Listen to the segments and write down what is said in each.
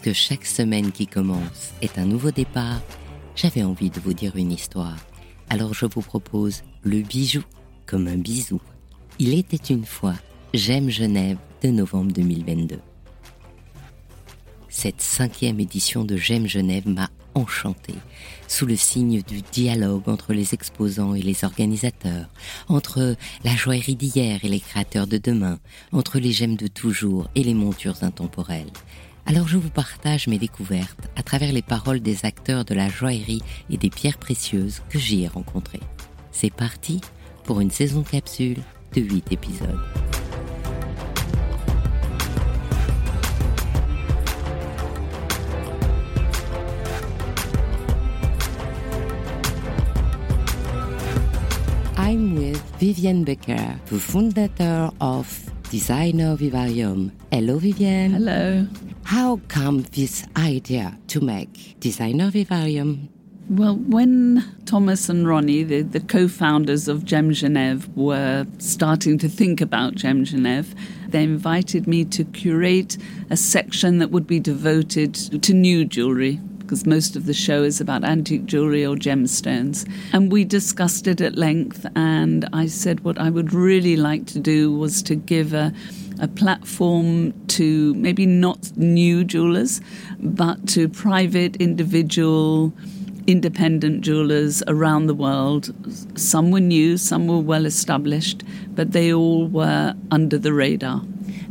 que chaque semaine qui commence est un nouveau départ, j'avais envie de vous dire une histoire. Alors je vous propose le bijou comme un bisou. Il était une fois J'aime Genève de novembre 2022. Cette cinquième édition de J'aime Genève m'a enchanté, sous le signe du dialogue entre les exposants et les organisateurs, entre la joaillerie d'hier et les créateurs de demain, entre les gemmes de toujours et les montures intemporelles. Alors je vous partage mes découvertes à travers les paroles des acteurs de la joaillerie et des pierres précieuses que j'y ai rencontrés. C'est parti pour une saison capsule de 8 épisodes. I'm with Vivienne Becker, the of Designer Vivarium. Hello, Vivienne. Hello. How come this idea to make Designer Vivarium? Well, when Thomas and Ronnie, the, the co founders of Gem Genève, were starting to think about Gem Genève, they invited me to curate a section that would be devoted to new jewellery because most of the show is about antique jewellery or gemstones. And we discussed it at length, and I said what I would really like to do was to give a a platform to maybe not new jewelers, but to private, individual, independent jewelers around the world. Some were new, some were well established, but they all were under the radar.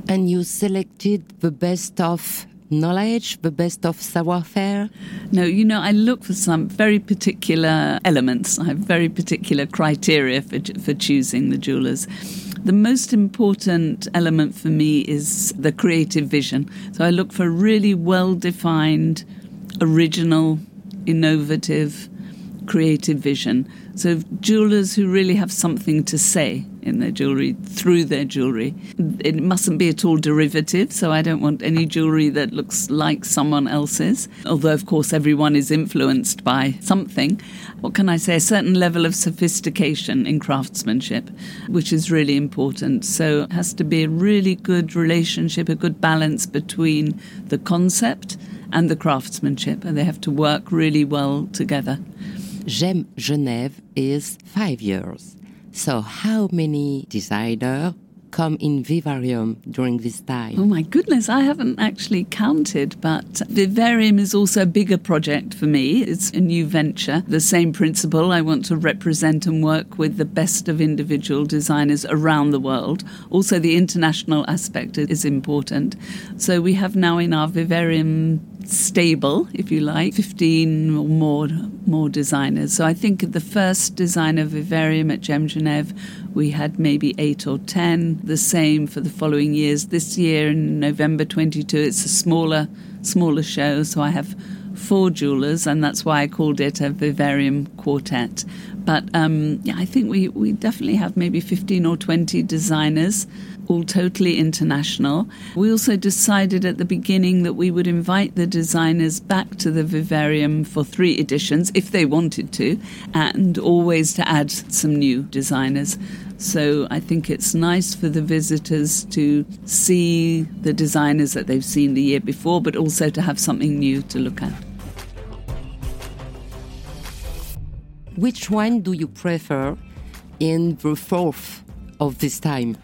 And you selected the best of knowledge, the best of savoir-faire? No, you know, I look for some very particular elements. I have very particular criteria for, for choosing the jewelers. The most important element for me is the creative vision. So I look for really well defined, original, innovative, creative vision. So jewelers who really have something to say in their jewelry through their jewelry. It mustn't be at all derivative, so I don't want any jewelry that looks like someone else's. Although, of course, everyone is influenced by something. What can I say? A certain level of sophistication in craftsmanship, which is really important. So it has to be a really good relationship, a good balance between the concept and the craftsmanship, and they have to work really well together. Gem Genève is five years. So, how many designers come in Vivarium during this time? Oh my goodness, I haven't actually counted, but Vivarium is also a bigger project for me. It's a new venture. The same principle. I want to represent and work with the best of individual designers around the world. Also, the international aspect is important. So, we have now in our Vivarium stable, if you like, 15 or more more designers. So I think the first design designer Vivarium at Gem Genève, we had maybe eight or 10. The same for the following years. This year in November 22, it's a smaller smaller show, so I have four jewelers, and that's why I called it a Vivarium Quartet. But um, yeah, I think we, we definitely have maybe 15 or 20 designers all totally international. We also decided at the beginning that we would invite the designers back to the vivarium for three editions if they wanted to, and always to add some new designers. So I think it's nice for the visitors to see the designers that they've seen the year before, but also to have something new to look at. Which one do you prefer in the fourth of this time?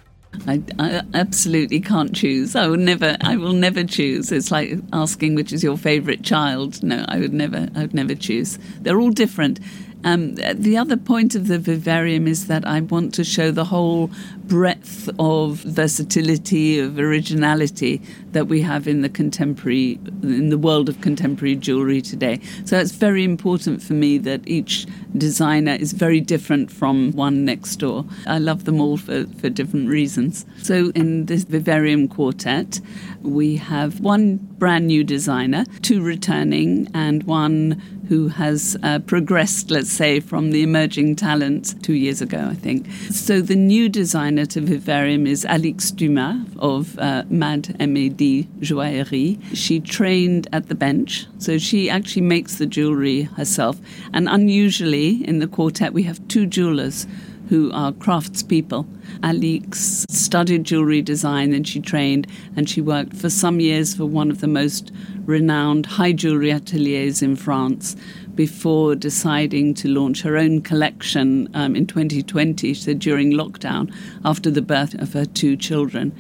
I, I, absolutely can't choose. I will never. I will never choose. It's like asking which is your favourite child. No, I would never. I would never choose. They're all different. Um, the other point of the vivarium is that I want to show the whole breadth of versatility, of originality that we have in the contemporary, in the world of contemporary jewelry today. So it's very important for me that each designer is very different from one next door. I love them all for, for different reasons. So in this vivarium quartet, we have one brand new designer, two returning, and one who has uh, progressed, let's say, from the emerging talent two years ago, I think. So the new designer to Vivarium is Alix Dumas of uh, MAD MAD Joaillerie. She trained at the bench, so she actually makes the jewelry herself. And unusually in the quartet, we have two jewelers who are craftspeople. Alix studied jewelry design and she trained and she worked for some years for one of the most renowned high jewelry ateliers in France before deciding to launch her own collection um, in 2020, so during lockdown, after the birth of her two children.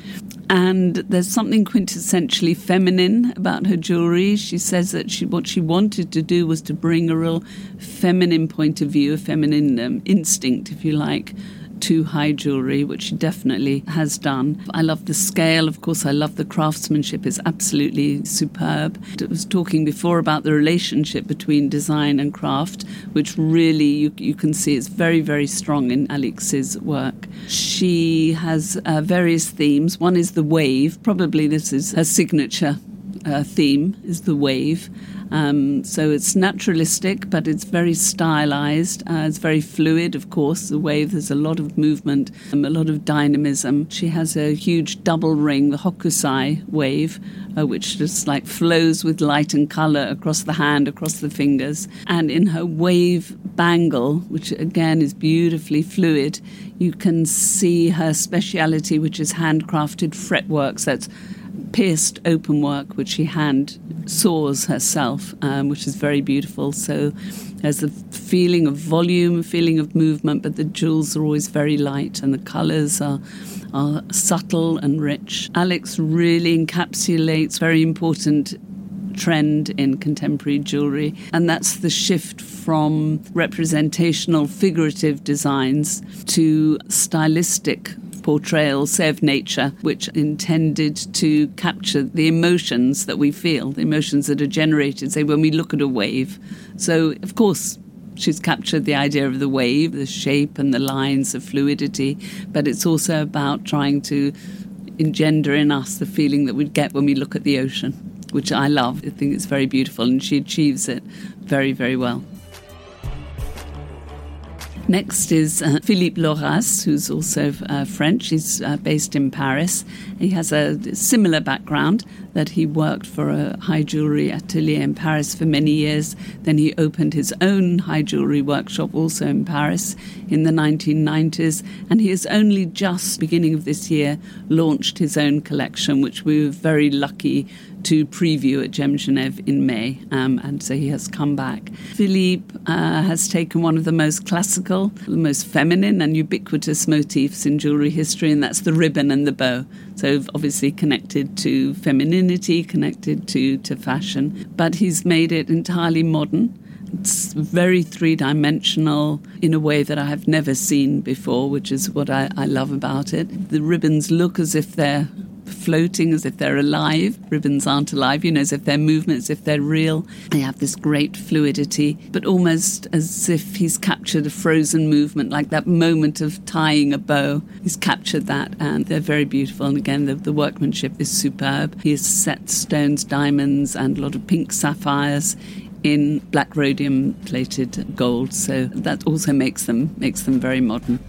And there's something quintessentially feminine about her jewelry. She says that she, what she wanted to do was to bring a real feminine point of view, a feminine um, instinct, if you like, to high jewelry, which she definitely has done. I love the scale, of course, I love the craftsmanship, it's absolutely superb. I was talking before about the relationship between design and craft, which really you, you can see is very, very strong in Alix's work. She has uh, various themes. One is the wave, probably this is her signature uh, theme, is the wave. Um, so it's naturalistic, but it's very stylized. Uh, it's very fluid, of course. The wave, there's a lot of movement, um, a lot of dynamism. She has a huge double ring, the Hokusai wave, uh, which just like flows with light and color across the hand, across the fingers. And in her wave bangle, which again is beautifully fluid, you can see her speciality, which is handcrafted fretwork. So that's pierced open work, which she hand saws herself, um, which is very beautiful. So there's a feeling of volume, a feeling of movement, but the jewels are always very light and the colors are, are subtle and rich. Alix really encapsulates very important trend in contemporary jewelry, and that's the shift from representational figurative designs to stylistic portrayal, of nature, which intended to capture the emotions that we feel, the emotions that are generated, say, when we look at a wave. So, of course, she's captured the idea of the wave, the shape and the lines of fluidity, but it's also about trying to engender in us the feeling that we'd get when we look at the ocean, which I love. I think it's very beautiful, and she achieves it very, very well. Next is uh, Philippe Loras, who's also uh, French. He's uh, based in Paris. He has a similar background that he worked for a high jewelry atelier in Paris for many years. Then he opened his own high jewelry workshop also in Paris in the 1990s. And he has only just, beginning of this year, launched his own collection, which we were very lucky to preview at Gem Genève in May, um, and so he has come back. Philippe uh, has taken one of the most classical, the most feminine and ubiquitous motifs in jewelry history, and that's the ribbon and the bow. So obviously connected to femininity, connected to, to fashion, but he's made it entirely modern. It's very three dimensional in a way that I have never seen before, which is what I, I love about it. The ribbons look as if they're floating as if they're alive. Ribbons aren't alive, you know, as if they're movement, as if they're real. They have this great fluidity, but almost as if he's captured a frozen movement, like that moment of tying a bow. He's captured that, and they're very beautiful. And again, the, the workmanship is superb. He has set stones, diamonds, and a lot of pink sapphires in black rhodium plated gold. So that also makes them makes them very modern.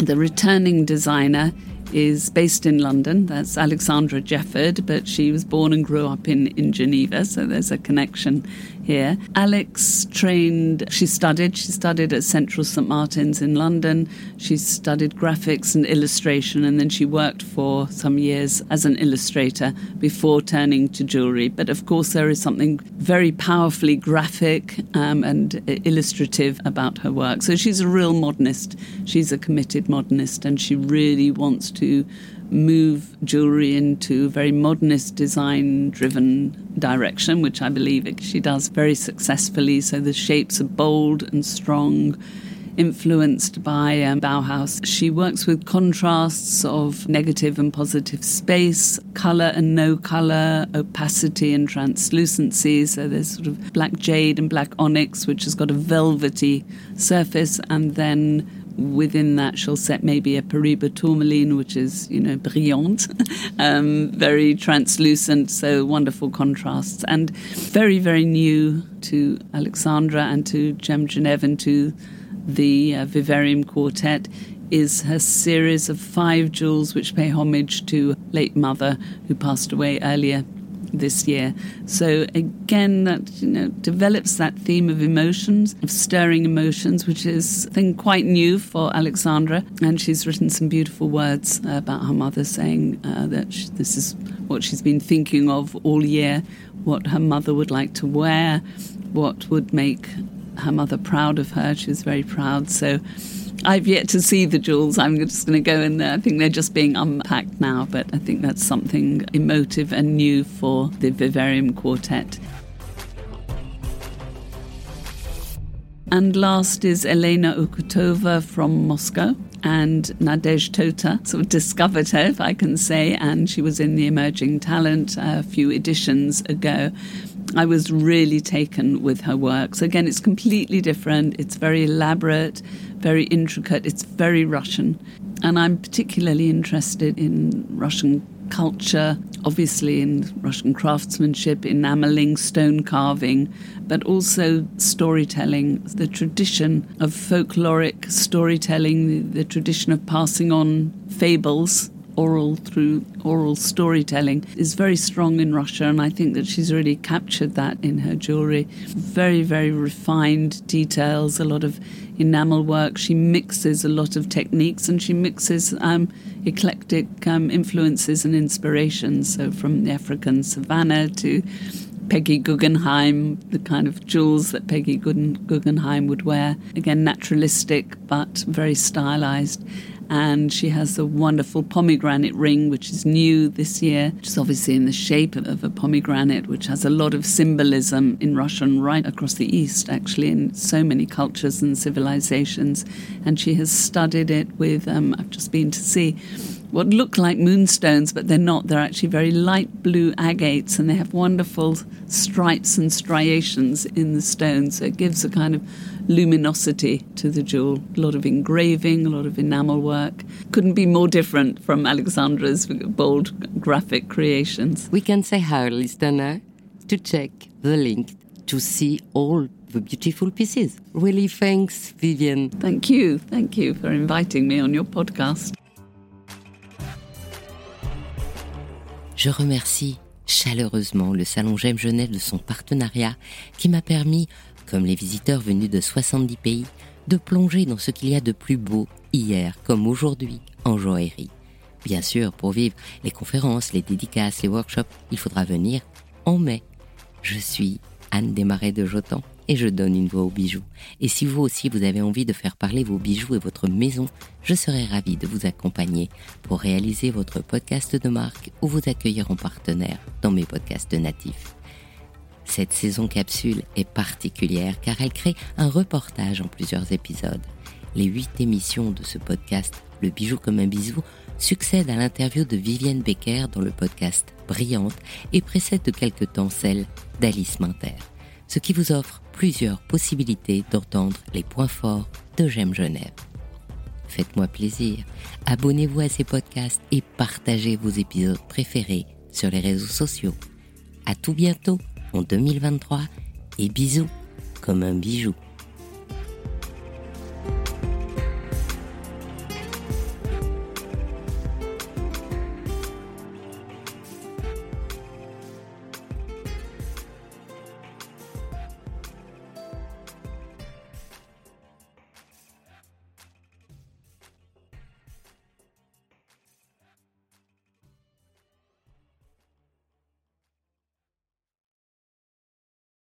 The returning designer is based in London. That's Alexandra Jefford, but she was born and grew up in, in Geneva, so there's a connection here. Alex trained, she studied, she studied at Central St Martin's in London. She studied graphics and illustration, and then she worked for some years as an illustrator before turning to jewellery. But of course, there is something very powerfully graphic um, and illustrative about her work. So she's a real modernist. She's a committed modernist, and she really wants to move jewelry into a very modernist design driven direction, which I believe she does very successfully. So the shapes are bold and strong, influenced by um, Bauhaus. She works with contrasts of negative and positive space, color and no color, opacity and translucency. So there's sort of black jade and black onyx, which has got a velvety surface, and then within that she'll set maybe a Paraiba tourmaline, which is, you know, brilliant, um, very translucent, so wonderful contrasts, and very, very new to Alexandra and to Gem Genève and to the uh, Vivarium Quartet is her series of five jewels which pay homage to late mother who passed away earlier this year. So again, that you know develops that theme of emotions, of stirring emotions, which is think quite new for Alexandra. And she's written some beautiful words about her mother, saying uh, that she, this is what she's been thinking of all year, what her mother would like to wear, what would make her mother proud of her. She was very proud. So I've yet to see the jewels. I'm just going to go in there. I think they're just being unpacked now, but I think that's something emotive and new for the Vivarium Quartet. And last is Elena Okutova from Moscow. And Nadej Tota sort of discovered her, if I can say, and she was in the Emerging Talent a few editions ago. I was really taken with her work. So, again, it's completely different. It's very elaborate, very intricate, it's very Russian. And I'm particularly interested in Russian culture, obviously in Russian craftsmanship, enameling, stone carving, but also storytelling, the tradition of folkloric storytelling, the, the tradition of passing on fables oral through oral storytelling is very strong in Russia, and I think that she's really captured that in her jewelry. Very, very refined details, a lot of enamel work. She mixes a lot of techniques and she mixes um, eclectic um, influences and inspirations. So, from the African savannah to Peggy Guggenheim, the kind of jewels that Peggy Guggenheim would wear. Again, naturalistic but very stylized and she has a wonderful pomegranate ring, which is new this year, which is obviously in the shape of a pomegranate, which has a lot of symbolism in Russian right across the East, actually, in so many cultures and civilizations. And she has studied it with, um, I've just been to see what look like moonstones, but they're not. They're actually very light blue agates, and they have wonderful stripes and striations in the stone. So it gives a kind of luminosity to the jewel. A lot of engraving, a lot of enamel work. Couldn't be more different from Alexandra's bold graphic creations. We can say our listener to check the link to see all the beautiful pieces. Really, thanks, Vivienne. Thank you. Thank you for inviting me on your podcast. Je remercie chaleureusement le Salon J'aime Genève de son partenariat qui m'a permis, comme les visiteurs venus de 70 pays, de plonger dans ce qu'il y a de plus beau hier comme aujourd'hui en joaillerie. Bien sûr, pour vivre les conférences, les dédicaces, les workshops, il faudra venir en mai. Je suis Anne Desmarais de Jotan et je donne une voix aux bijoux. Et si vous aussi vous avez envie de faire parler vos bijoux et votre maison, je serai ravie de vous accompagner pour réaliser votre podcast de marque ou vous accueillir en partenaire dans mes podcasts natifs. Cette saison capsule est particulière car elle crée un reportage en plusieurs épisodes. Les huit émissions de ce podcast, Le bijou comme un bisou, succèdent à l'interview de Vivienne Becker dans le podcast Brillante et précèdent de quelque temps celle d'Alice Minter, ce qui vous offre plusieurs possibilités d'entendre les points forts de J'aime Genève. Faites-moi plaisir, abonnez-vous à ces podcasts et partagez vos épisodes préférés sur les réseaux sociaux. À tout bientôt en 2023 et bisous comme un bijou.